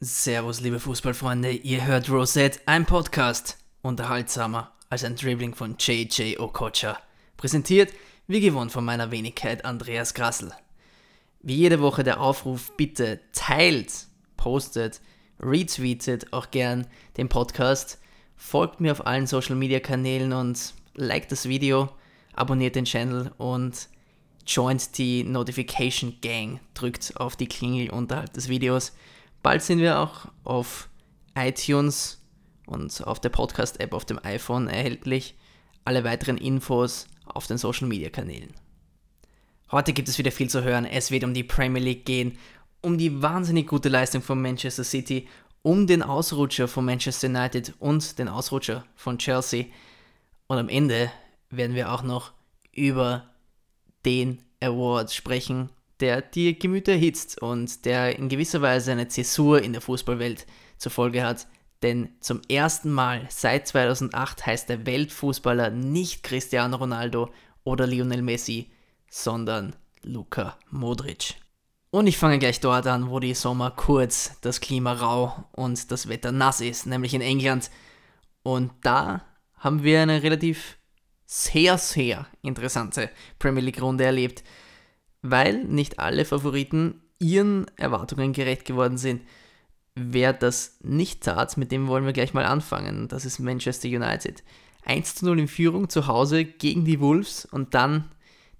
Servus, liebe Fußballfreunde, ihr hört Rosette, ein Podcast, unterhaltsamer als ein Dribbling von JJ Okocha. Präsentiert, wie gewohnt, von meiner Wenigkeit Andreas Grassel. Wie jede Woche der Aufruf, bitte teilt, postet, retweetet auch gern den Podcast, folgt mir auf allen Social Media Kanälen und liked das Video, abonniert den Channel und joint die Notification Gang, drückt auf die Klingel unterhalb des Videos. Bald sind wir auch auf iTunes und auf der Podcast-App auf dem iPhone erhältlich. Alle weiteren Infos auf den Social Media Kanälen. Heute gibt es wieder viel zu hören. Es wird um die Premier League gehen, um die wahnsinnig gute Leistung von Manchester City, um den Ausrutscher von Manchester United und den Ausrutscher von Chelsea. Und am Ende werden wir auch noch über den Award sprechen, der die Gemüter erhitzt und der in gewisser Weise eine Zäsur in der Fußballwelt zur Folge hat. Denn zum ersten Mal seit 2008 heißt der Weltfußballer nicht Cristiano Ronaldo oder Lionel Messi, sondern Luka Modric. Und ich fange gleich dort an, wo die Sommer kurz, das Klima rau und das Wetter nass ist, nämlich in England. Und da haben wir eine relativ sehr, sehr interessante Premier League-Runde erlebt weil nicht alle Favoriten ihren Erwartungen gerecht geworden sind. Wer das nicht tat, mit dem wollen wir gleich mal anfangen. Das ist Manchester United. 1 zu 0 in Führung zu Hause gegen die Wolves und dann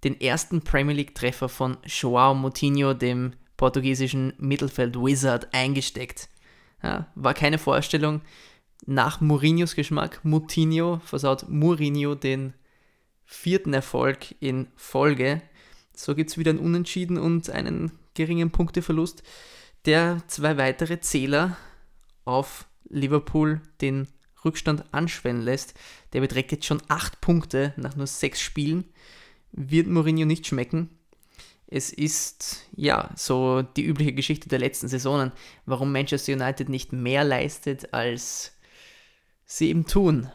den ersten Premier League-Treffer von Joao Moutinho, dem portugiesischen Mittelfeld-Wizard, eingesteckt. Ja, war keine Vorstellung. Nach Mourinhos Geschmack, Moutinho versaut Mourinho den vierten Erfolg in Folge. So gibt es wieder ein Unentschieden und einen geringen Punkteverlust, der zwei weitere Zähler auf Liverpool den Rückstand anschwellen lässt. Der beträgt jetzt schon acht Punkte nach nur sechs Spielen. Wird Mourinho nicht schmecken. Es ist ja so die übliche Geschichte der letzten Saisonen, warum Manchester United nicht mehr leistet, als sie eben tun.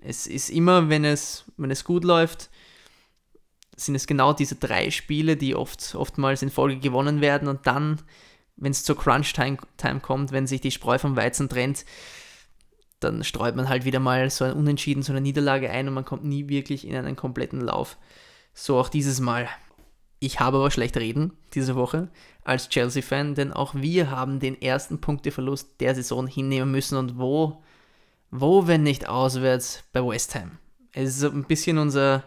Es ist immer, wenn es, wenn es gut läuft, sind es genau diese drei Spiele, die oft, oftmals in Folge gewonnen werden und dann, wenn es zur Crunch-Time Time kommt, wenn sich die Spreu vom Weizen trennt, dann streut man halt wieder mal so ein Unentschieden, so eine Niederlage ein und man kommt nie wirklich in einen kompletten Lauf. So auch dieses Mal. Ich habe aber schlecht reden diese Woche als Chelsea-Fan, denn auch wir haben den ersten Punkteverlust der Saison hinnehmen müssen und wo, wo wenn nicht auswärts bei West Ham. Es ist ein bisschen unser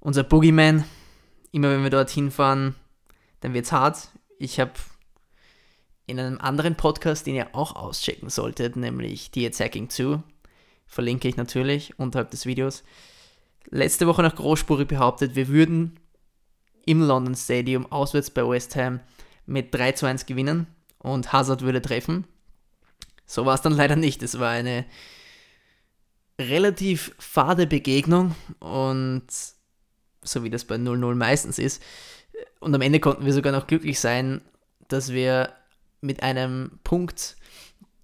unser Boogeyman. Immer wenn wir dorthin fahren, dann wird es hart. Ich habe in einem anderen Podcast, den ihr auch auschecken solltet, nämlich The Attacking 2, verlinke ich natürlich unterhalb des Videos, letzte Woche nach großspurig behauptet, wir würden im London Stadium auswärts bei West Ham mit 3 zu 1 gewinnen und Hazard würde treffen. So war es dann leider nicht. Es war eine relativ fade Begegnung und so wie das bei 0-0 meistens ist. Und am Ende konnten wir sogar noch glücklich sein, dass wir mit einem Punkt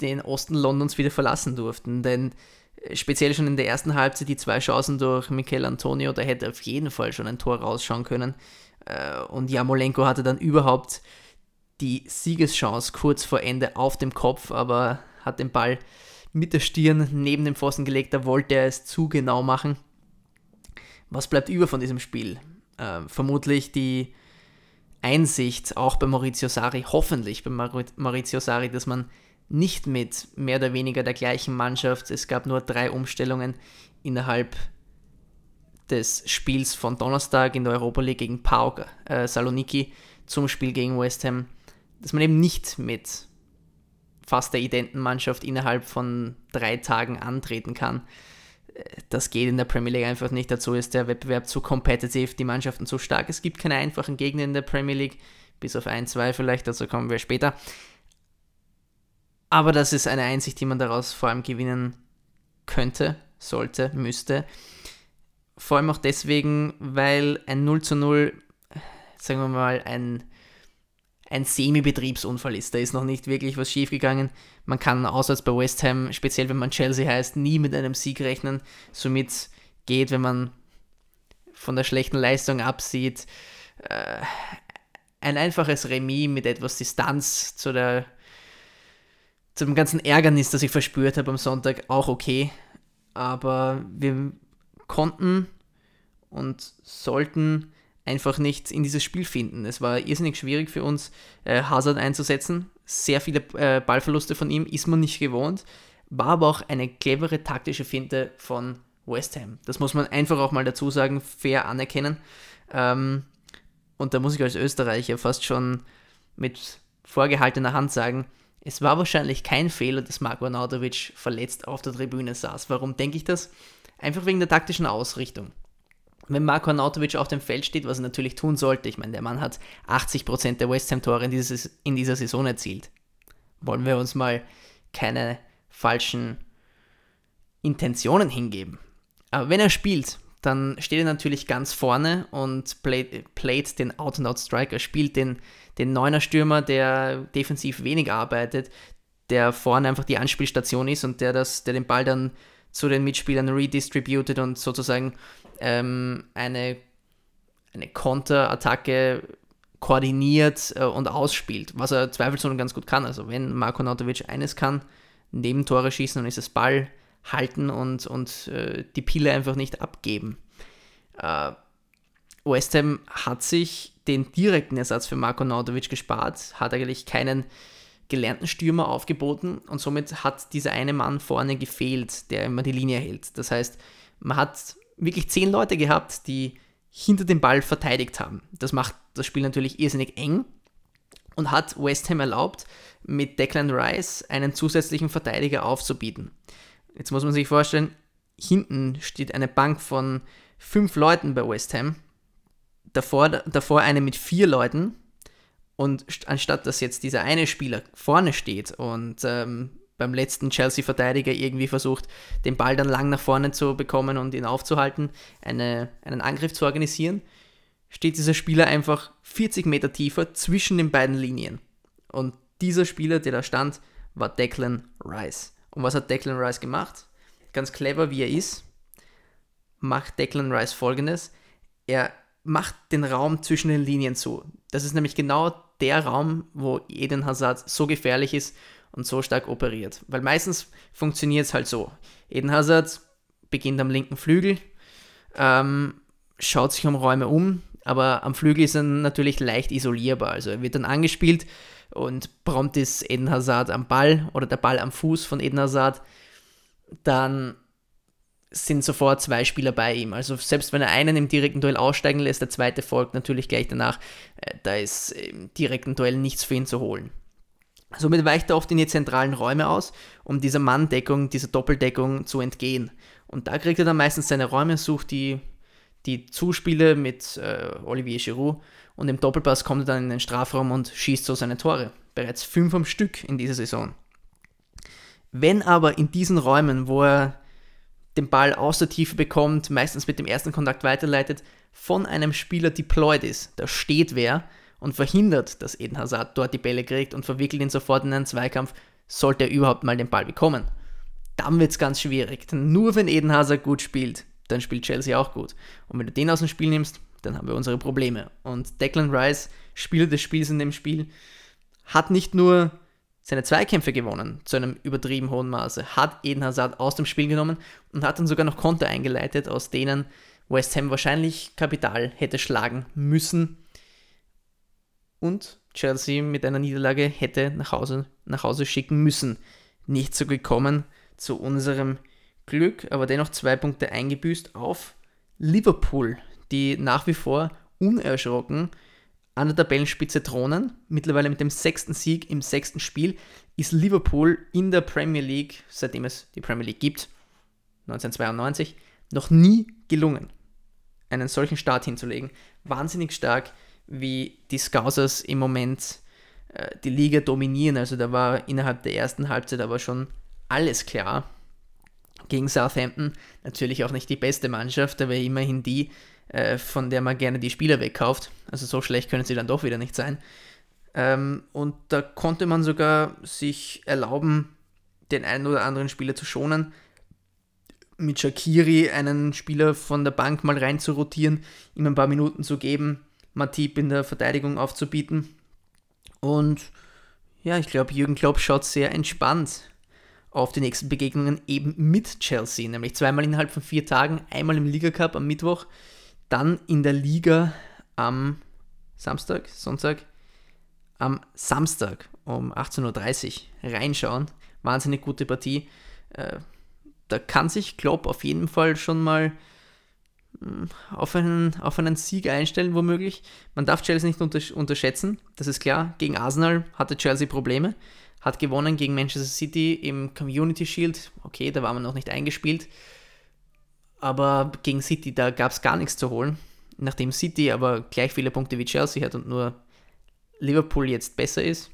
den Osten Londons wieder verlassen durften. Denn äh, speziell schon in der ersten Halbzeit die zwei Chancen durch Michael Antonio, da hätte auf jeden Fall schon ein Tor rausschauen können. Äh, und Jamolenko hatte dann überhaupt die Siegeschance kurz vor Ende auf dem Kopf, aber hat den Ball mit der Stirn neben dem Pfosten gelegt. Da wollte er es zu genau machen. Was bleibt über von diesem Spiel? Äh, vermutlich die Einsicht, auch bei Maurizio Sari, hoffentlich bei Maurizio Sari, dass man nicht mit mehr oder weniger der gleichen Mannschaft, es gab nur drei Umstellungen innerhalb des Spiels von Donnerstag in der Europa League gegen PAOK äh, Saloniki zum Spiel gegen West Ham, dass man eben nicht mit fast der identen Mannschaft innerhalb von drei Tagen antreten kann das geht in der Premier League einfach nicht. Dazu ist der Wettbewerb zu competitive, die Mannschaften zu stark. Es gibt keine einfachen Gegner in der Premier League, bis auf ein, zwei vielleicht, dazu kommen wir später. Aber das ist eine Einsicht, die man daraus vor allem gewinnen könnte, sollte, müsste. Vor allem auch deswegen, weil ein 0 zu 0, sagen wir mal, ein ein Semi-Betriebsunfall ist. Da ist noch nicht wirklich was schiefgegangen. Man kann auswärts bei West Ham, speziell wenn man Chelsea heißt, nie mit einem Sieg rechnen. Somit geht, wenn man von der schlechten Leistung absieht, äh, ein einfaches Remis mit etwas Distanz zu der zum ganzen Ärgernis, das ich verspürt habe am Sonntag, auch okay. Aber wir konnten und sollten einfach nicht in dieses Spiel finden. Es war irrsinnig schwierig für uns, äh, Hazard einzusetzen. Sehr viele äh, Ballverluste von ihm ist man nicht gewohnt. War aber auch eine clevere taktische Finte von West Ham. Das muss man einfach auch mal dazu sagen, fair anerkennen. Ähm, und da muss ich als Österreicher fast schon mit vorgehaltener Hand sagen, es war wahrscheinlich kein Fehler, dass Marko Arnautovic verletzt auf der Tribüne saß. Warum denke ich das? Einfach wegen der taktischen Ausrichtung. Wenn Marko Arnautovic auf dem Feld steht, was er natürlich tun sollte, ich meine, der Mann hat 80% der West Ham-Tore in, in dieser Saison erzielt. Wollen wir uns mal keine falschen Intentionen hingeben. Aber wenn er spielt, dann steht er natürlich ganz vorne und playt, den Out-and-Out-Striker, spielt den, den Neuner-Stürmer, der defensiv wenig arbeitet, der vorne einfach die Anspielstation ist und der, das, der den Ball dann zu den Mitspielern redistributed und sozusagen ähm, eine, eine Konterattacke koordiniert äh, und ausspielt, was er zweifelsohne ganz gut kann. Also wenn Marko Nautovic eines kann, neben Tore schießen, dann ist es Ball halten und, und äh, die Pille einfach nicht abgeben. Äh, West Ham hat sich den direkten Ersatz für Marko Nautovic gespart, hat eigentlich keinen gelernten Stürmer aufgeboten und somit hat dieser eine Mann vorne gefehlt, der immer die Linie hält. Das heißt, man hat wirklich zehn Leute gehabt, die hinter dem Ball verteidigt haben. Das macht das Spiel natürlich irrsinnig eng und hat West Ham erlaubt, mit Declan Rice einen zusätzlichen Verteidiger aufzubieten. Jetzt muss man sich vorstellen, hinten steht eine Bank von fünf Leuten bei West Ham, davor, davor eine mit vier Leuten und anstatt dass jetzt dieser eine Spieler vorne steht und ähm, beim letzten Chelsea-Verteidiger irgendwie versucht, den Ball dann lang nach vorne zu bekommen und ihn aufzuhalten, eine, einen Angriff zu organisieren, steht dieser Spieler einfach 40 Meter tiefer zwischen den beiden Linien. Und dieser Spieler, der da stand, war Declan Rice. Und was hat Declan Rice gemacht? Ganz clever wie er ist, macht Declan Rice folgendes. Er macht den Raum zwischen den Linien zu. Das ist nämlich genau der Raum, wo Eden Hazard so gefährlich ist und so stark operiert. Weil meistens funktioniert es halt so. Eden Hazard beginnt am linken Flügel, ähm, schaut sich um Räume um, aber am Flügel ist er natürlich leicht isolierbar. Also er wird dann angespielt und prompt ist Eden Hazard am Ball oder der Ball am Fuß von Eden Hazard. Dann sind sofort zwei Spieler bei ihm. Also selbst wenn er einen im direkten Duell aussteigen lässt, der zweite folgt natürlich gleich danach. Äh, da ist im direkten Duell nichts für ihn zu holen. Somit weicht er oft in die zentralen Räume aus, um dieser Manndeckung, dieser Doppeldeckung zu entgehen. Und da kriegt er dann meistens seine Räume, sucht die, die Zuspiele mit äh, Olivier Giroud und im Doppelpass kommt er dann in den Strafraum und schießt so seine Tore. Bereits fünf am Stück in dieser Saison. Wenn aber in diesen Räumen, wo er den Ball aus der Tiefe bekommt, meistens mit dem ersten Kontakt weiterleitet, von einem Spieler deployed ist, da steht wer und verhindert, dass Eden Hazard dort die Bälle kriegt und verwickelt ihn sofort in einen Zweikampf, sollte er überhaupt mal den Ball bekommen. Dann wird es ganz schwierig, denn nur wenn Eden Hazard gut spielt, dann spielt Chelsea auch gut. Und wenn du den aus dem Spiel nimmst, dann haben wir unsere Probleme. Und Declan Rice, Spieler des Spiels in dem Spiel, hat nicht nur seine Zweikämpfe gewonnen, zu einem übertrieben hohen Maße, hat Eden Hazard aus dem Spiel genommen und hat dann sogar noch Konter eingeleitet, aus denen West Ham wahrscheinlich Kapital hätte schlagen müssen und Chelsea mit einer Niederlage hätte nach Hause, nach Hause schicken müssen. Nicht so gekommen zu unserem Glück, aber dennoch zwei Punkte eingebüßt auf Liverpool, die nach wie vor unerschrocken an der Tabellenspitze thronen. Mittlerweile mit dem sechsten Sieg im sechsten Spiel ist Liverpool in der Premier League, seitdem es die Premier League gibt, 1992, noch nie gelungen, einen solchen Start hinzulegen. Wahnsinnig stark, wie die Scousers im Moment äh, die Liga dominieren. Also da war innerhalb der ersten Halbzeit aber schon alles klar. Gegen Southampton natürlich auch nicht die beste Mannschaft, aber immerhin die, äh, von der man gerne die Spieler wegkauft. Also so schlecht können sie dann doch wieder nicht sein. Ähm, und da konnte man sogar sich erlauben, den einen oder anderen Spieler zu schonen. Mit Shakiri einen Spieler von der Bank mal rein zu rotieren, ihm ein paar Minuten zu geben, Matip in der Verteidigung aufzubieten. Und Ja, ich glaube, Jürgen Klopp schaut sehr entspannt auf die nächsten Begegnungen eben mit Chelsea, nämlich zweimal innerhalb von vier Tagen, einmal im Liga-Cup am Mittwoch, dann in der Liga am Samstag, Sonntag, am Samstag um 18.30 Uhr reinschauen. Wahnsinnig gute Partie. Äh, da kann sich Klopp auf jeden Fall schon mal hm, auf einen, auf einen Sieg einstellen, womöglich. Man darf Chelsea nicht unterschätzen, das ist klar. Gegen Arsenal hatte Chelsea Probleme, hat gewonnen gegen Manchester City im Community Shield. Okay, da war man noch nicht eingespielt. Aber gegen City, da gab es gar nichts zu holen. Nachdem City aber gleich viele Punkte wie Chelsea hat und nur Liverpool jetzt besser ist,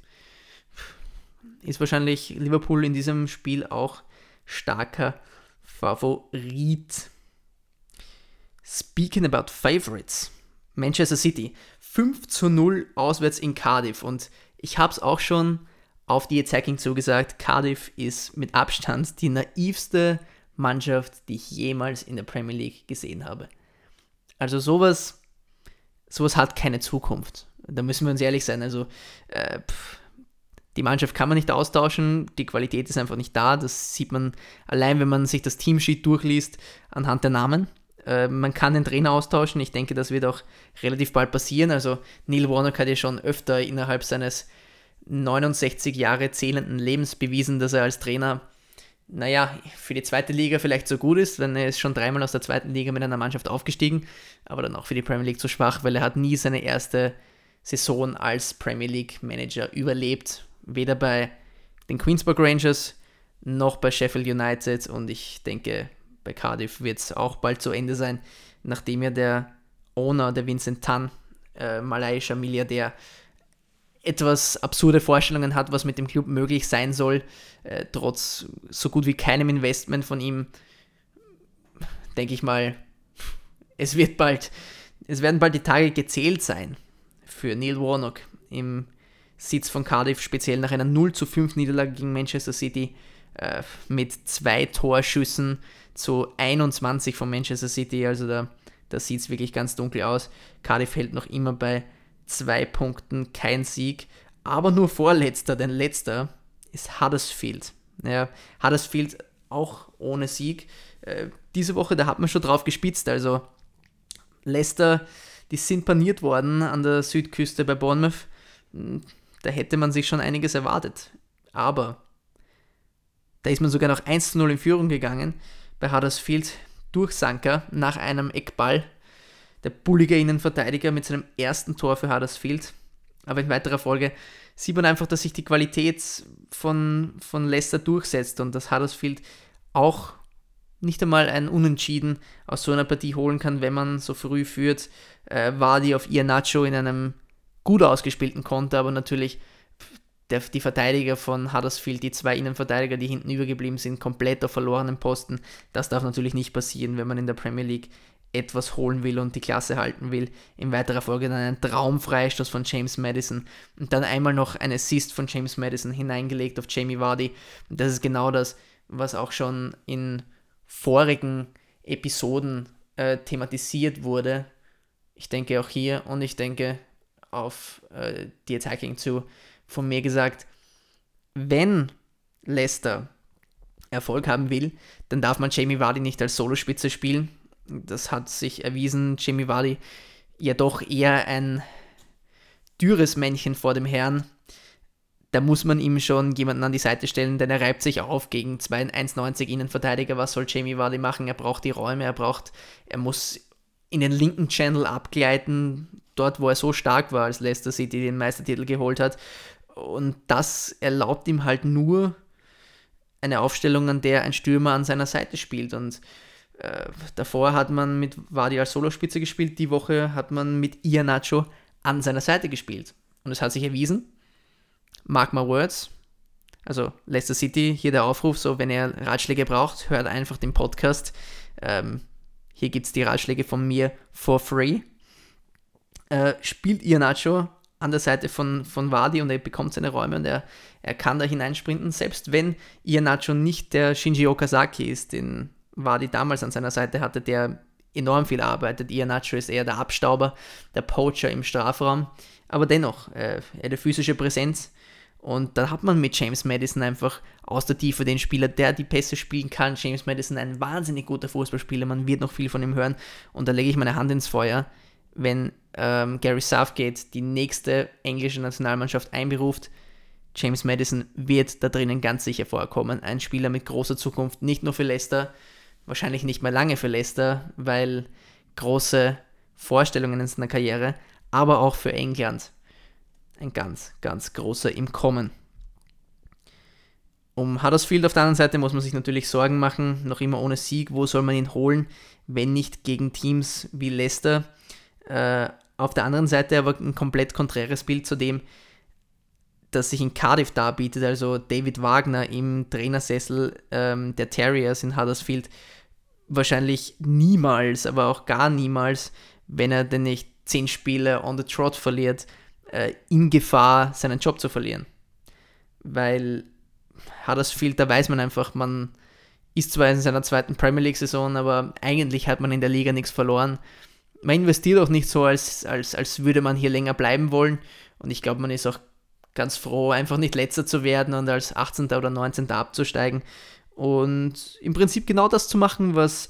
ist wahrscheinlich Liverpool in diesem Spiel auch starker Favorit. Speaking about Favorites, Manchester City 5 zu 0 auswärts in Cardiff und ich habe es auch schon auf die Attacking zugesagt, Cardiff ist mit Abstand die naivste Mannschaft, die ich jemals in der Premier League gesehen habe. Also sowas, sowas hat keine Zukunft. Da müssen wir uns ehrlich sein. Also äh, pff, die Mannschaft kann man nicht austauschen, die Qualität ist einfach nicht da. Das sieht man allein, wenn man sich das Teamsheet durchliest, anhand der Namen. Äh, man kann den Trainer austauschen. Ich denke, das wird auch relativ bald passieren. Also Neil Warnock hat ja schon öfter innerhalb seines 69 Jahre zählenden Lebens bewiesen, dass er als Trainer, naja, für die zweite Liga vielleicht so gut ist, denn er ist schon dreimal aus der zweiten Liga mit einer Mannschaft aufgestiegen, aber dann auch für die Premier League zu schwach, weil er hat nie seine erste Saison als Premier League Manager überlebt. Weder bei den Queensburg Rangers noch bei Sheffield United und ich denke, bei Cardiff wird es auch bald zu Ende sein, nachdem ja der Owner, der Vincent Tan, äh, malaiischer Milliardär, etwas absurde Vorstellungen hat, was mit dem Club möglich sein soll, äh, trotz so gut wie keinem Investment von ihm, denke ich mal, es wird bald, es werden bald die Tage gezählt sein für Neil Warnock im Sitz von Cardiff, speziell nach einer 0 zu 5 Niederlage gegen Manchester City äh, mit zwei Torschüssen zu 21 von Manchester City, also da, da sieht es wirklich ganz dunkel aus. Cardiff hält noch immer bei zwei Punkten, kein Sieg, aber nur vorletzter, denn letzter ist Huddersfield. Ja, Huddersfield auch ohne Sieg. Äh, diese Woche, da hat man schon drauf gespitzt, also Leicester, die sind paniert worden an der Südküste bei Bournemouth. Hm, da hätte man sich schon einiges erwartet. Aber da ist man sogar noch 1 0 in Führung gegangen bei Huddersfield durch Sanka nach einem Eckball der bullige Innenverteidiger mit seinem ersten Tor für Huddersfield. Aber in weiterer Folge sieht man einfach, dass sich die Qualität von, von Leicester durchsetzt und dass Huddersfield auch nicht einmal ein Unentschieden aus so einer Partie holen kann, wenn man so früh führt. Äh, war die auf ihr Nacho in einem gut ausgespielten Konter, aber natürlich der, die Verteidiger von Huddersfield, die zwei Innenverteidiger, die hinten übergeblieben sind, komplett auf verlorenen Posten. Das darf natürlich nicht passieren, wenn man in der Premier League etwas holen will und die Klasse halten will. In weiterer Folge dann ein Traumfreistoß von James Madison und dann einmal noch ein Assist von James Madison hineingelegt auf Jamie Vardy. Und das ist genau das, was auch schon in vorigen Episoden äh, thematisiert wurde. Ich denke auch hier und ich denke auf äh, die Attacking zu von mir gesagt, wenn Leicester Erfolg haben will, dann darf man Jamie Vardy nicht als Solospitze spielen das hat sich erwiesen, Jimmy Vardy ja doch eher ein dürres Männchen vor dem Herrn. Da muss man ihm schon jemanden an die Seite stellen, denn er reibt sich auf gegen zwei 1,90 Innenverteidiger. Was soll Jamie Vardy machen? Er braucht die Räume, er braucht, er muss in den linken Channel abgleiten, dort wo er so stark war, als Leicester City den Meistertitel geholt hat. Und das erlaubt ihm halt nur eine Aufstellung, an der ein Stürmer an seiner Seite spielt. Und äh, davor hat man mit Wadi als Solospitze gespielt, die Woche hat man mit Ianacho an seiner Seite gespielt. Und es hat sich erwiesen, mark my words, also Leicester City, hier der Aufruf, so wenn ihr Ratschläge braucht, hört einfach den Podcast. Ähm, hier gibt es die Ratschläge von mir for free. Äh, spielt Ianacho an der Seite von, von Wadi und er bekommt seine Räume und er, er kann da hineinsprinten, selbst wenn Ianacho nicht der Shinji Okazaki ist, den war, die damals an seiner Seite hatte, der enorm viel arbeitet. Ian Nacho ist eher der Abstauber, der Poacher im Strafraum. Aber dennoch, äh, eine physische Präsenz Und da hat man mit James Madison einfach aus der Tiefe den Spieler, der die Pässe spielen kann. James Madison, ein wahnsinnig guter Fußballspieler, man wird noch viel von ihm hören. Und da lege ich meine Hand ins Feuer, wenn ähm, Gary Southgate die nächste englische Nationalmannschaft einberuft. James Madison wird da drinnen ganz sicher vorkommen. Ein Spieler mit großer Zukunft, nicht nur für Leicester, wahrscheinlich nicht mehr lange für Leicester, weil große Vorstellungen in seiner Karriere, aber auch für England ein ganz, ganz großer im Kommen. Um Huddersfield auf der anderen Seite muss man sich natürlich Sorgen machen, noch immer ohne Sieg. Wo soll man ihn holen, wenn nicht gegen Teams wie Leicester? Äh, auf der anderen Seite aber ein komplett konträres Bild zu dem, das sich in Cardiff darbietet, also David Wagner im Trainersessel ähm, der Terriers in Huddersfield, wahrscheinlich niemals, aber auch gar niemals, wenn er denn nicht zehn Spiele on the trot verliert, äh, in Gefahr, seinen Job zu verlieren. Weil Huddersfield, da weiß man einfach, man ist zwar in seiner zweiten Premier League-Saison, aber eigentlich hat man in der Liga nichts verloren. Man investiert auch nicht so, als, als, als würde man hier länger bleiben wollen. Und ich glaube, man ist auch ganz froh, einfach nicht letzter zu werden und als 18. oder 19. abzusteigen. Und im Prinzip genau das zu machen, was,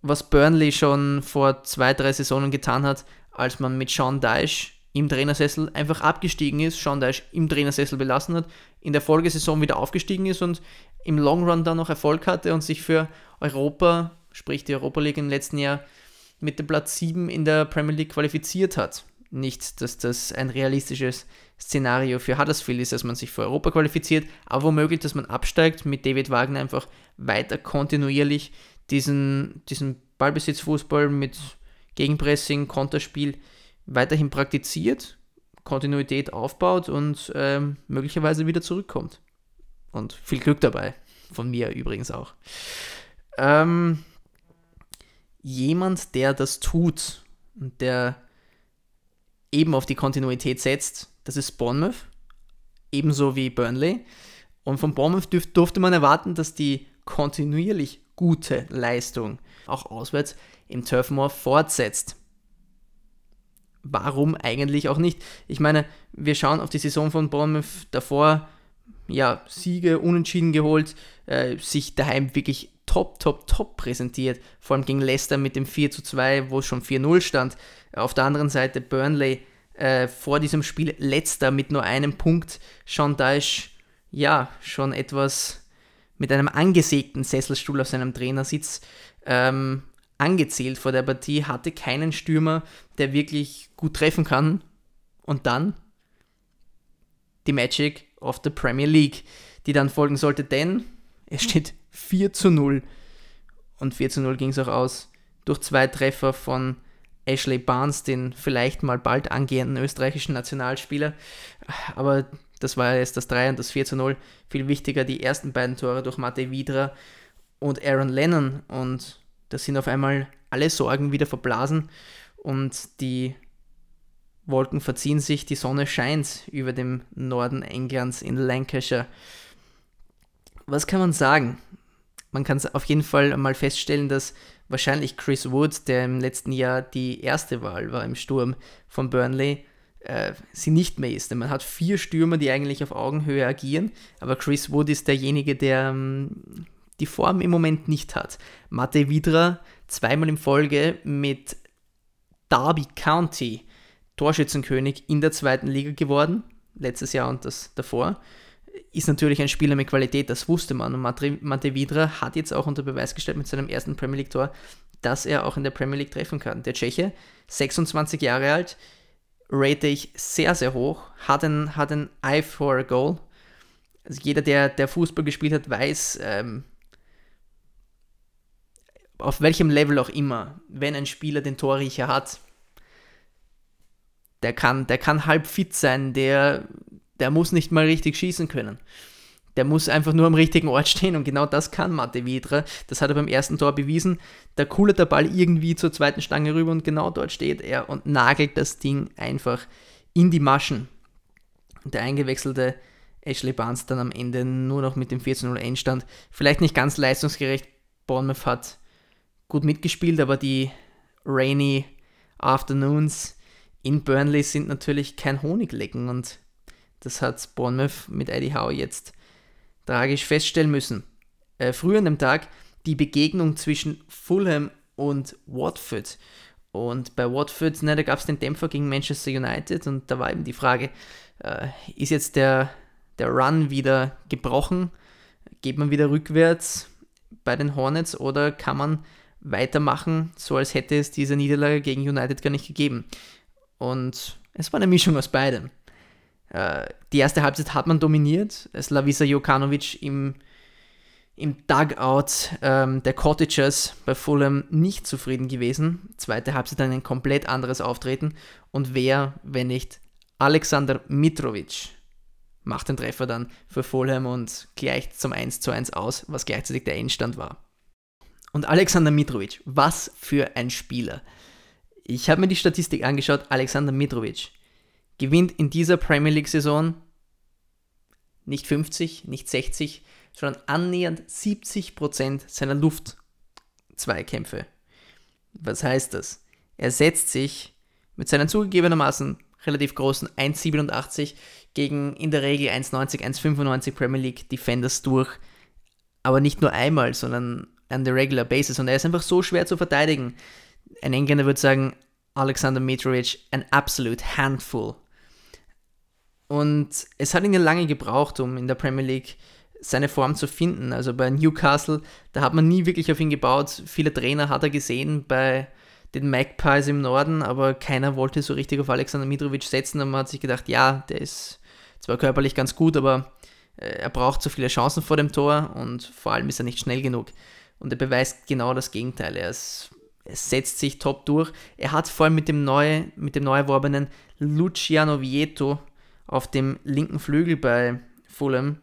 was Burnley schon vor zwei, drei Saisonen getan hat, als man mit Sean Dyche im Trainersessel einfach abgestiegen ist, Sean Dyche im Trainersessel belassen hat, in der Folgesaison wieder aufgestiegen ist und im Long Run dann noch Erfolg hatte und sich für Europa, sprich die Europa League im letzten Jahr, mit dem Platz 7 in der Premier League qualifiziert hat. Nicht, dass das ein realistisches Szenario für Huddersfield ist, dass man sich für Europa qualifiziert, aber womöglich, dass man absteigt, mit David Wagner einfach weiter kontinuierlich diesen, diesen Ballbesitzfußball mit Gegenpressing, Konterspiel weiterhin praktiziert, Kontinuität aufbaut und ähm, möglicherweise wieder zurückkommt. Und viel Glück dabei. Von mir übrigens auch. Ähm, jemand, der das tut und der eben auf die Kontinuität setzt, das ist Bournemouth, ebenso wie Burnley. Und von Bournemouth durfte man erwarten, dass die kontinuierlich gute Leistung auch auswärts im Turf Moor fortsetzt warum eigentlich auch nicht? Ich meine, wir schauen auf die Saison von Bournemouth davor, ja, Siege unentschieden geholt, äh, sich daheim wirklich top, top, top präsentiert, vor allem gegen Leicester mit dem 4 zu 2, wo es schon 4-0 stand. Auf der anderen Seite Burnley äh, vor diesem Spiel letzter mit nur einem Punkt. Sean Dyche, ja, schon etwas mit einem angesägten Sesselstuhl auf seinem Trainersitz. Ähm, angezählt vor der Partie, hatte keinen Stürmer, der wirklich gut treffen kann. Und dann die Magic of the Premier League, die dann folgen sollte, denn es steht 4 zu 0. Und 4 zu 0 ging es auch aus durch zwei Treffer von Ashley Barnes, den vielleicht mal bald angehenden österreichischen Nationalspieler. Aber das war jetzt das 3 und das 4 zu 0. Viel wichtiger die ersten beiden Tore durch Mate Vidra und Aaron Lennon. Und da sind auf einmal alle Sorgen wieder verblasen und die Wolken verziehen sich, die Sonne scheint über dem Norden Englands in Lancashire. Was kann man sagen? Man kann auf jeden Fall mal feststellen, dass wahrscheinlich Chris Wood, der im letzten Jahr die erste Wahl war im Sturm von Burnley, äh, sie nicht mehr ist. Denn man hat vier Stürmer, die eigentlich auf Augenhöhe agieren, aber Chris Wood ist derjenige, der ähm, die Form im Moment nicht hat. Mate Vidra zweimal in Folge mit Derby County Torschützenkönig in der zweiten Liga geworden, letztes Jahr und das davor. Ist natürlich ein Spieler mit Qualität, das wusste man. Und Mate Vidra hat jetzt auch unter Beweis gestellt mit seinem ersten Premier League-Tor, dass er auch in der Premier League treffen kann. Der Tscheche, 26 Jahre alt, rate ich sehr, sehr hoch, hat ein, hat ein Eye for a Goal. Also jeder, der, der Fußball gespielt hat, weiß, ähm, auf welchem Level auch immer, wenn ein Spieler den Torriecher hat, der kann, der kann halb fit sein, der, der muss nicht mal richtig schießen können. Der muss einfach nur am richtigen Ort stehen und genau das kann Mate Vidra. Das hat er beim ersten Tor bewiesen. Da kullert der Ball irgendwie zur zweiten Stange rüber und genau dort steht er und nagelt das Ding einfach in die Maschen. Und der eingewechselte Ashley Barnes dann am Ende nur noch mit dem 14-0 Endstand. Vielleicht nicht ganz leistungsgerecht. Bournemouth hat gut mitgespielt, aber die rainy Afternoons in Burnley sind natürlich kein Honiglecken und Das hat Bournemouth mit Eddie Howe jetzt tragisch feststellen müssen. Äh, früher an dem Tag die Begegnung zwischen Fulham und Watford. Und bei Watford, ne, da gab es den Dämpfer gegen Manchester United und da war eben die Frage, äh, ist jetzt der, der Run wieder gebrochen? Geht man wieder rückwärts bei den Hornets oder kann man weitermachen, so als hätte es diese Niederlage gegen United gar nicht gegeben? Und es war eine Mischung aus beidem. Äh, die erste Halbzeit hat man dominiert. Slavisa Jokanovic im, im Dugout ähm, der Cottagers bei Fulham nicht zufrieden gewesen. Zweite Halbzeit dann ein komplett anderes Auftreten. Und wer, wenn nicht Alexander Mitrovic, macht den Treffer dann für Fulham und gleicht zum 1 zu 1 aus, was gleichzeitig der Endstand war. Und Alexander Mitrovic, was für ein Spieler. Ich habe mir die Statistik angeschaut, Alexander Mitrovic gewinnt in dieser Premier League-Saison nicht 50, nicht 60, sondern annähernd 70% seiner Luftzweikämpfe. Was heißt das? Er setzt sich mit seinen zugegebenermaßen relativ großen 1,87 gegen in der Regel 1,90, 1,95 Premier League Defenders durch, aber nicht nur einmal, sondern an der regular basis und er ist einfach so schwer zu verteidigen. Ein Engländer würde sagen, Alexander Mitrovic, an absolute handful. Und es hat ihn ja lange gebraucht, um in der Premier League seine Form zu finden. Also bei Newcastle, da hat man nie wirklich auf ihn gebaut. Viele Trainer hat er gesehen bei den Magpies im Norden, aber keiner wollte so richtig auf Alexander Mitrovic setzen. Und man hat sich gedacht, ja, der ist zwar körperlich ganz gut, aber äh, er braucht so viele Chancen vor dem Tor und vor allem ist er nicht schnell genug. Und er beweist genau das Gegenteil. Er, ist, er setzt sich top durch. Er hat vor allem mit dem neu, mit dem neu erworbenen Luciano Vieto auf dem linken Flügel bei Fulham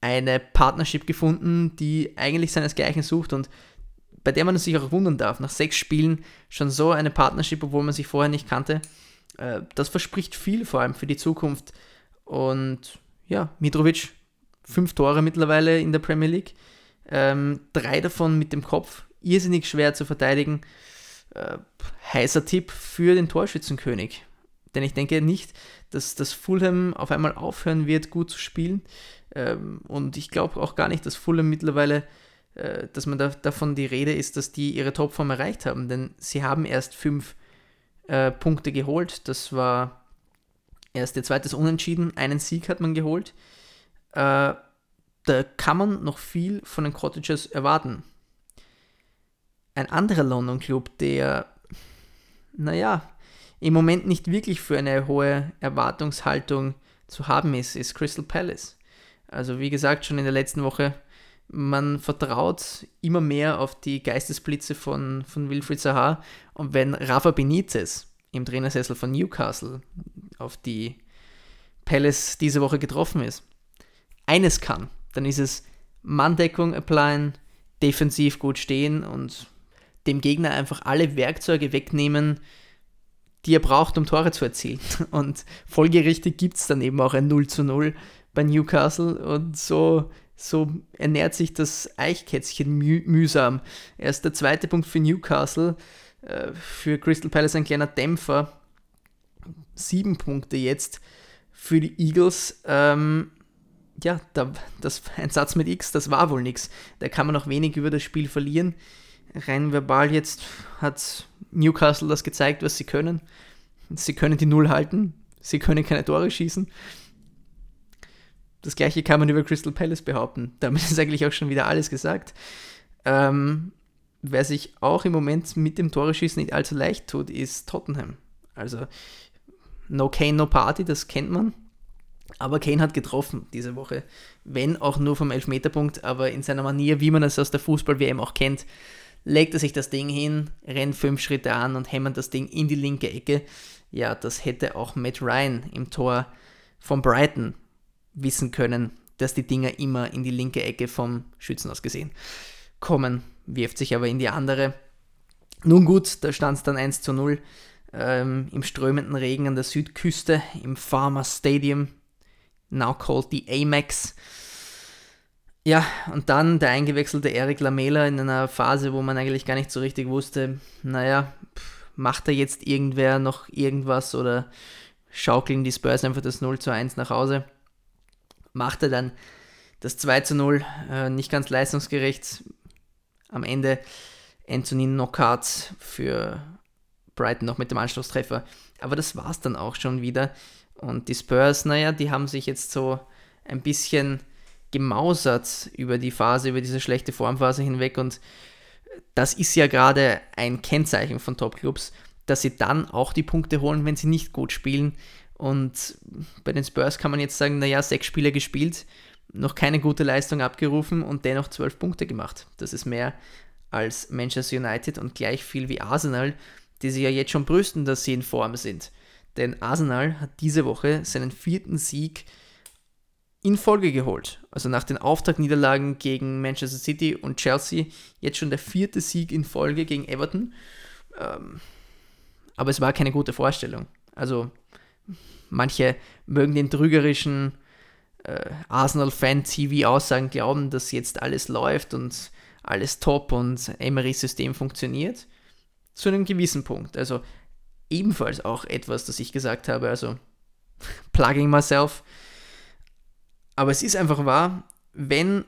eine Partnership gefunden, die eigentlich seinesgleichen sucht und bei der man sich auch wundern darf, nach sechs Spielen schon so eine Partnership, obwohl man sich vorher nicht kannte. Äh, das verspricht viel, vor allem für die Zukunft. Und ja, Mitrovic, fünf Tore mittlerweile in der Premier League, ähm, drei davon mit dem Kopf, irrsinnig schwer zu verteidigen. Äh, heißer Tipp für den Torschützenkönig. Denn ich denke nicht, dass das Fulham auf einmal aufhören wird, gut zu spielen. Ähm, und ich glaube auch gar nicht, dass Fulham mittlerweile, äh, dass man da, davon die Rede ist, dass die ihre Topform erreicht haben. Denn sie haben erst fünf äh, Punkte geholt. Das war erst ihr zweites Unentschieden. Einen Sieg hat man geholt. Äh, da kann man noch viel von den Cottagers erwarten. Ein anderer London Club, der, naja, im Moment nicht wirklich für eine hohe Erwartungshaltung zu haben ist, ist Crystal Palace. Also wie gesagt, schon in der letzten Woche, man vertraut immer mehr auf die Geistesblitze von, von Wilfried Zaha und wenn Rafa Benitez im Trainersessel von Newcastle auf die Palace diese Woche getroffen ist, eines kann, dann ist es Manndeckung applyen, defensiv gut stehen und dem Gegner einfach alle Werkzeuge wegnehmen, die er braucht, um Tore zu erzielen. Und folgerichtig gibt es dann eben auch ein 0 zu 0 bei Newcastle und so, so ernährt sich das Eichkätzchen müh mühsam. Erst der zweite Punkt für Newcastle, äh, für Crystal Palace ein kleiner Dämpfer. Sieben Punkte jetzt für die Eagles. Ähm, ja, da, das, ein Satz mit X, das war wohl nichts. Da kann man noch wenig über das Spiel verlieren. Rein verbal jetzt hat Newcastle das gezeigt, was sie können. Sie können die Null halten, sie können keine Tore schießen. Das gleiche kann man über Crystal Palace behaupten. Damit ist eigentlich auch schon wieder alles gesagt. Ähm, wer sich auch im Moment mit dem Tore-Schießen nicht allzu leicht tut, ist Tottenham. Also No Kane, No Party, das kennt man. Aber Kane hat getroffen diese Woche. Wenn auch nur vom Elfmeterpunkt, aber in seiner Manier, wie man es aus der Fußball-WM auch kennt legt er sich das Ding hin, rennt fünf Schritte an und hämmert das Ding in die linke Ecke. Ja, das hätte auch Matt Ryan im Tor von Brighton wissen können, dass die Dinger immer in die linke Ecke vom Schützen aus gesehen kommen, wirft sich aber in die andere. Nun gut, da stand es dann 1 zu 0 ähm, im strömenden Regen an der Südküste im Farmers Stadium, now called the Amex. Ja, und dann der eingewechselte Eric Lamela in einer Phase, wo man eigentlich gar nicht so richtig wusste, naja, macht da jetzt irgendwer noch irgendwas oder schaukeln die Spurs einfach das 0 zu 1 nach Hause. Macht er dann das 2 zu 0, äh, nicht ganz leistungsgerecht. Am Ende Anthony Knockout für Brighton noch mit dem Anschlusstreffer. Aber das war es dann auch schon wieder. Und die Spurs, naja, die haben sich jetzt so ein bisschen gemausert über die Phase, über diese schlechte Formphase hinweg. Und das ist ja gerade ein Kennzeichen von Topclubs, dass sie dann auch die Punkte holen, wenn sie nicht gut spielen. Und bei den Spurs kann man jetzt sagen, naja, sechs Spiele gespielt, noch keine gute Leistung abgerufen und dennoch zwölf Punkte gemacht. Das ist mehr als Manchester United und gleich viel wie Arsenal, die sich ja jetzt schon brüsten, dass sie in Form sind. Denn Arsenal hat diese Woche seinen vierten Sieg in Folge geholt. Also nach den Auftaktniederlagen gegen Manchester City und Chelsea jetzt schon der vierte Sieg in Folge gegen Everton. Ähm, aber es war keine gute Vorstellung. Also manche mögen den trügerischen äh, Arsenal-Fan-TV-Aussagen glauben, dass jetzt alles läuft und alles top und Emerys System funktioniert. Zu einem gewissen Punkt. Also ebenfalls auch etwas, das ich gesagt habe, also plugging myself. Aber es ist einfach wahr, wenn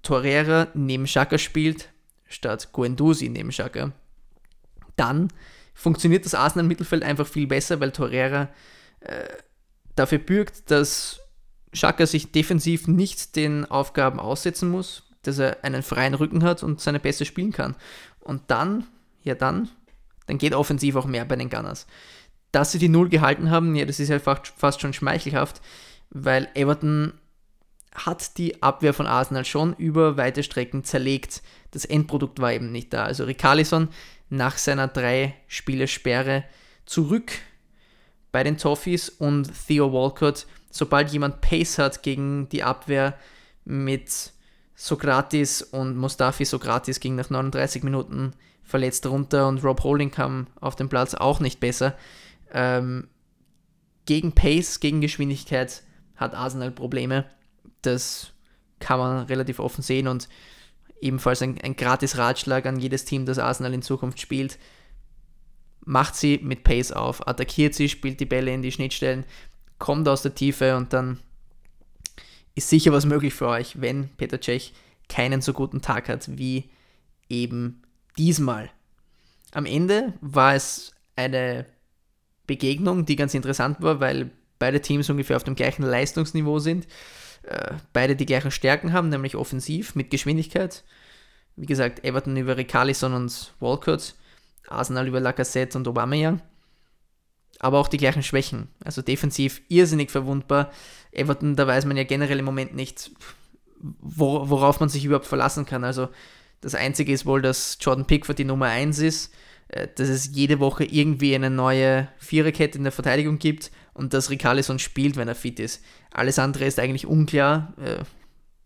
Torreira neben Xhaka spielt, statt Guendouzi neben Xhaka, dann funktioniert das Arsenal-Mittelfeld einfach viel besser, weil Torreira äh, dafür bürgt, dass Xhaka sich defensiv nicht den Aufgaben aussetzen muss, dass er einen freien Rücken hat und seine Pässe spielen kann. Und dann, ja dann, dann geht offensiv auch mehr bei den Gunners. Dass sie die Null gehalten haben, ja, das ist ja fast schon schmeichelhaft, weil Everton hat die Abwehr von Arsenal schon über weite Strecken zerlegt. Das Endprodukt war eben nicht da. Also Rickarlison nach seiner drei Spiele Sperre zurück bei den Toffees und Theo Walcott, sobald jemand Pace hat gegen die Abwehr mit Sokratis und Mustafi Sokratis ging nach 39 Minuten verletzt runter und Rob Holding kam auf den Platz auch nicht besser. Ähm, gegen Pace, gegen Geschwindigkeit hat Arsenal Probleme. Das kann man relativ offen sehen und ebenfalls ein, ein gratis Ratschlag an jedes Team, das Arsenal in Zukunft spielt. Macht sie mit Pace auf, attackiert sie, spielt die Bälle in die Schnittstellen, kommt aus der Tiefe und dann ist sicher was möglich für euch, wenn Peter Cech keinen so guten Tag hat wie eben diesmal. Am Ende war es eine Begegnung, die ganz interessant war, weil beide Teams ungefähr auf dem gleichen Leistungsniveau sind. Äh, beide die gleichen Stärken haben, nämlich offensiv mit Geschwindigkeit. Wie gesagt, Everton über Rickarlison und Walcott, Arsenal über Lacazette und Aubameyang. Aber auch die gleichen Schwächen. Also defensiv irrsinnig verwundbar. Everton, da weiß man ja generell im Moment nicht, worauf man sich überhaupt verlassen kann. Also das Einzige ist wohl, dass Jordan Pickford die Nummer 1 ist, dass es jede Woche irgendwie eine neue Viererkette in der Verteidigung gibt und dass Rickarlison spielt, wenn er fit ist. Alles andere ist eigentlich unklar, äh,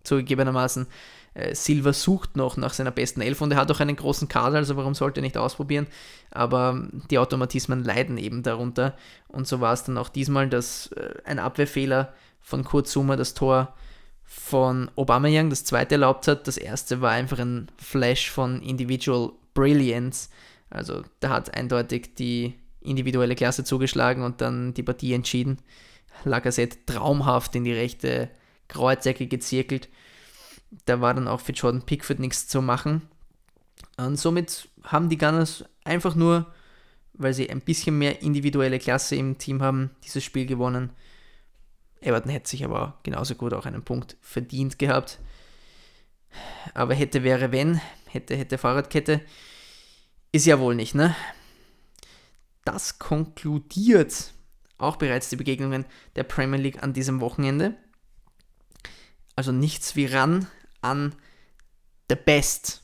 zugegebenermaßen. Äh, Silva sucht noch nach seiner besten Elf und er hat auch einen großen Kader, also warum sollte er nicht ausprobieren? Aber die Automatismen leiden eben darunter und so war es dann auch diesmal, dass äh, ein Abwehrfehler von Kurt Zuma das Tor von Aubameyang das zweite erlaubt hat. Das erste war einfach ein Flash von Individual Brilliance. Also da hat eindeutig die individuelle Klasse zugeschlagen und dann die Partie entschieden. Lacazette traumhaft in die rechte Kreuzecke gezirkelt. Da war dann auch für Jordan Pickford nichts zu machen. Und somit haben die Gunners einfach nur, weil sie ein bisschen mehr individuelle Klasse im Team haben, dieses Spiel gewonnen. Everton hätte sich aber genauso gut auch einen Punkt verdient gehabt. Aber hätte, wäre, wenn, hätte, hätte Fahrradkette. Ist ja wohl nicht, ne? Das konkludiert auch bereits die Begegnungen der Premier League an diesem Wochenende. Also nichts wie ran an the best.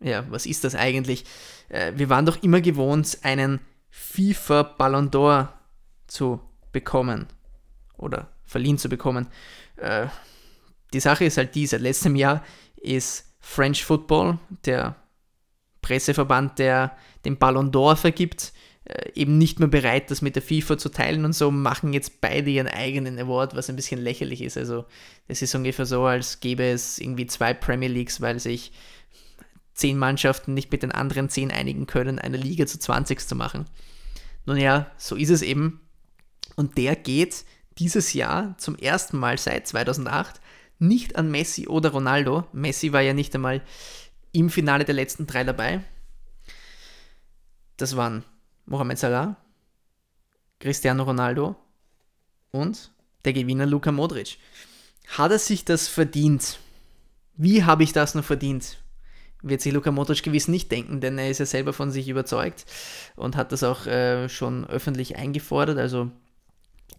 Ja, was ist das eigentlich? Äh, wir waren doch immer gewohnt, einen FIFA Ballon d'Or zu bekommen oder verliehen zu bekommen. Äh, die Sache ist halt die, seit letztem Jahr ist French Football, der Presseverband, der den Ballon d'Or vergibt, äh, eben nicht mehr bereit, das mit der FIFA zu teilen und so, machen jetzt beide ihren eigenen Award, was ein bisschen lächerlich ist. Also es ist ungefähr so, als gäbe es irgendwie zwei Premier Leagues, weil sich zehn Mannschaften nicht mit den anderen zehn einigen können, eine Liga zu 20 zu machen. Nun ja, so ist es eben. Und der geht dieses Jahr zum ersten Mal seit 2008 nicht an Messi oder Ronaldo. Messi war ja nicht einmal im Finale der letzten drei dabei. Das waren Mohamed Salah, Cristiano Ronaldo und der Gewinner Luka Modric. Hat er sich das verdient? Wie habe ich das nur verdient? Wird sich Luka Modric gewiss nicht denken, denn er ist ja selber von sich überzeugt und hat das auch äh, schon öffentlich eingefordert. Also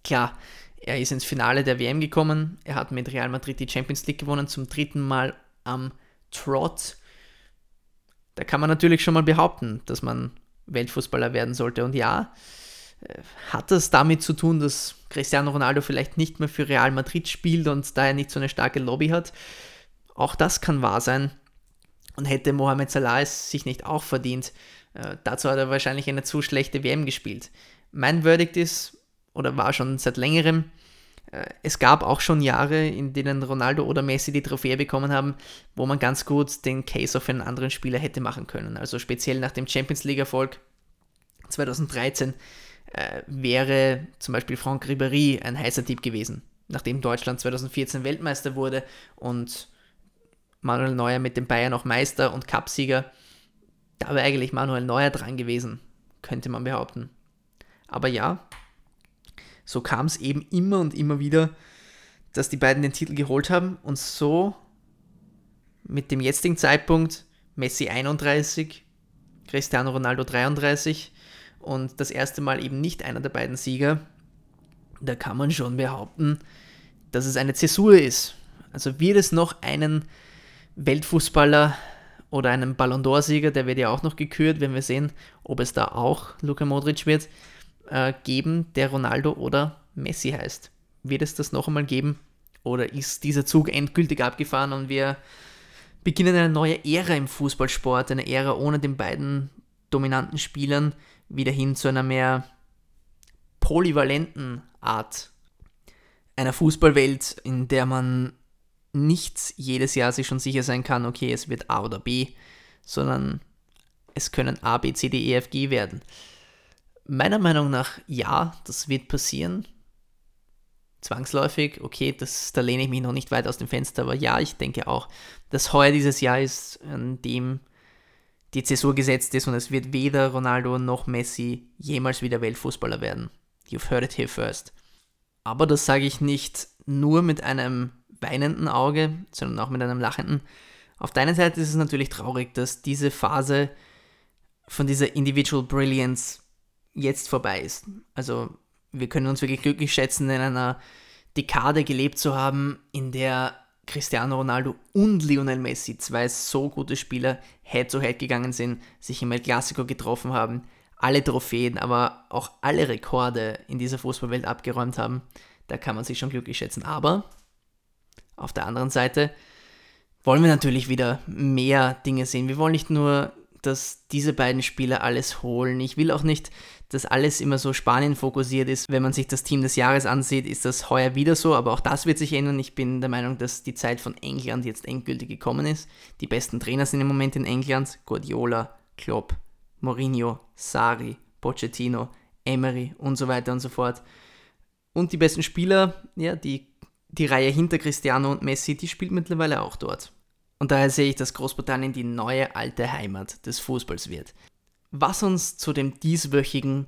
klar, er ist ins Finale der WM gekommen. Er hat mit Real Madrid die Champions League gewonnen, zum dritten Mal am Trot. Da kann man natürlich schon mal behaupten, dass man Weltfußballer werden sollte. Und ja, äh, hat das damit zu tun, dass Cristiano Ronaldo vielleicht nicht mehr für Real Madrid spielt und daher nicht so eine starke Lobby hat? Auch das kann wahr sein. Und hätte Mohamed Salah es sich nicht auch verdient, äh, dazu hat er wahrscheinlich eine zu schlechte WM gespielt. Mein Verdict ist, oder war schon seit längerem, es gab auch schon Jahre, in denen Ronaldo oder Messi die Trophäe bekommen haben, wo man ganz gut den Case auf einen anderen Spieler hätte machen können. Also speziell nach dem Champions League-Erfolg 2013 äh, wäre zum Beispiel Franck Ribéry ein heißer Tipp gewesen, nachdem Deutschland 2014 Weltmeister wurde und Manuel Neuer mit den Bayern auch Meister und Cupsieger. Da wäre eigentlich Manuel Neuer dran gewesen, könnte man behaupten. Aber ja, so kam es eben immer und immer wieder, dass die beiden den Titel geholt haben und so mit dem jetzigen Zeitpunkt Messi 31, Cristiano Ronaldo 33 und das erste Mal eben nicht einer der beiden Sieger, da kann man schon behaupten, dass es eine Zäsur ist. Also wird es noch einen Weltfußballer oder einen Ballon d'Or-Sieger, der wird ja auch noch gekürt, wenn wir sehen, ob es da auch Luka Modric wird, äh, geben, der Ronaldo oder Messi heißt. Wird es das noch einmal geben? Oder ist dieser Zug endgültig abgefahren und wir beginnen eine neue Ära im Fußballsport, eine Ära ohne den beiden dominanten Spielern, wieder hin zu einer mehr polyvalenten Art einer Fußballwelt, in der man nicht jedes Jahr sich schon sicher sein kann, okay, es wird A oder B, sondern es können A, B, C, D, E, F, G werden. Meiner Meinung nach, ja, das wird passieren. Zwangsläufig, okay, das, da lehne ich mich noch nicht weit aus dem Fenster, aber ja, ich denke auch, dass heuer dieses Jahr ist, an dem die Zäsur gesetzt ist und es wird weder Ronaldo noch Messi jemals wieder Weltfußballer werden. You've heard it here first. Aber das sage ich nicht nur mit einem weinenden Auge, sondern auch mit einem lachenden. Auf der einen Seite ist es natürlich traurig, dass diese Phase von dieser Individual Brilliance jetzt vorbei ist. Also wir können uns wirklich glücklich schätzen, in einer Dekade gelebt zu haben, in der Cristiano Ronaldo und Lionel Messi, zwei so gute Spieler, Head-to-Head -head gegangen sind, sich im El Clasico getroffen haben, alle Trophäen, aber auch alle Rekorde in dieser Fußballwelt abgeräumt haben. Da kann man sich schon glücklich schätzen. Aber auf der anderen Seite wollen wir natürlich wieder mehr Dinge sehen. Wir wollen nicht nur, dass diese beiden Spieler alles holen. Ich will auch nicht, dass alles immer so Spanien fokussiert ist. Wenn man sich das Team des Jahres ansieht, ist das heuer wieder so, aber auch das wird sich ändern. Ich bin der Meinung, dass die Zeit von England jetzt endgültig gekommen ist. Die besten Trainer sind im Moment in England. Guardiola, Klopp, Mourinho, Sari, Pochettino, Emery und so weiter und so fort. Und die besten Spieler, ja, die die Reihe hinter Cristiano und Messi, die spielt mittlerweile auch dort. Und daher sehe ich, dass Großbritannien die neue alte Heimat des Fußballs wird. Was uns zu dem dieswöchigen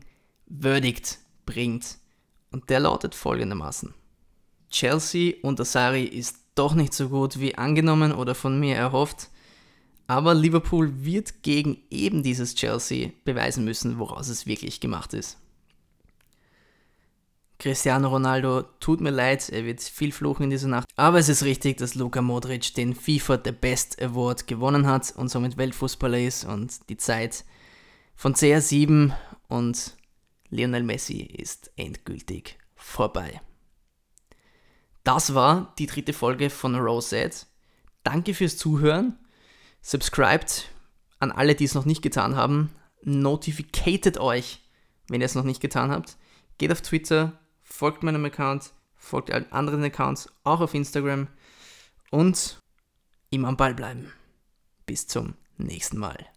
Verdict bringt. Und der lautet folgendermaßen. Chelsea unter Sari ist doch nicht so gut wie angenommen oder von mir erhofft. Aber Liverpool wird gegen eben dieses Chelsea beweisen müssen, woraus es wirklich gemacht ist. Cristiano Ronaldo, tut mir leid, er wird viel fluchen in dieser Nacht. Aber es ist richtig, dass Luka Modric den FIFA The Best Award gewonnen hat und somit Weltfußballer ist und die Zeit von CR7 und Lionel Messi ist endgültig vorbei. Das war die dritte Folge von Rosette. Danke fürs Zuhören. Subscribed an alle, die es noch nicht getan haben. Notificated euch, wenn ihr es noch nicht getan habt. Geht auf Twitter, folgt meinem Account, folgt allen anderen Accounts, auch auf Instagram und immer am Ball bleiben. Bis zum nächsten Mal.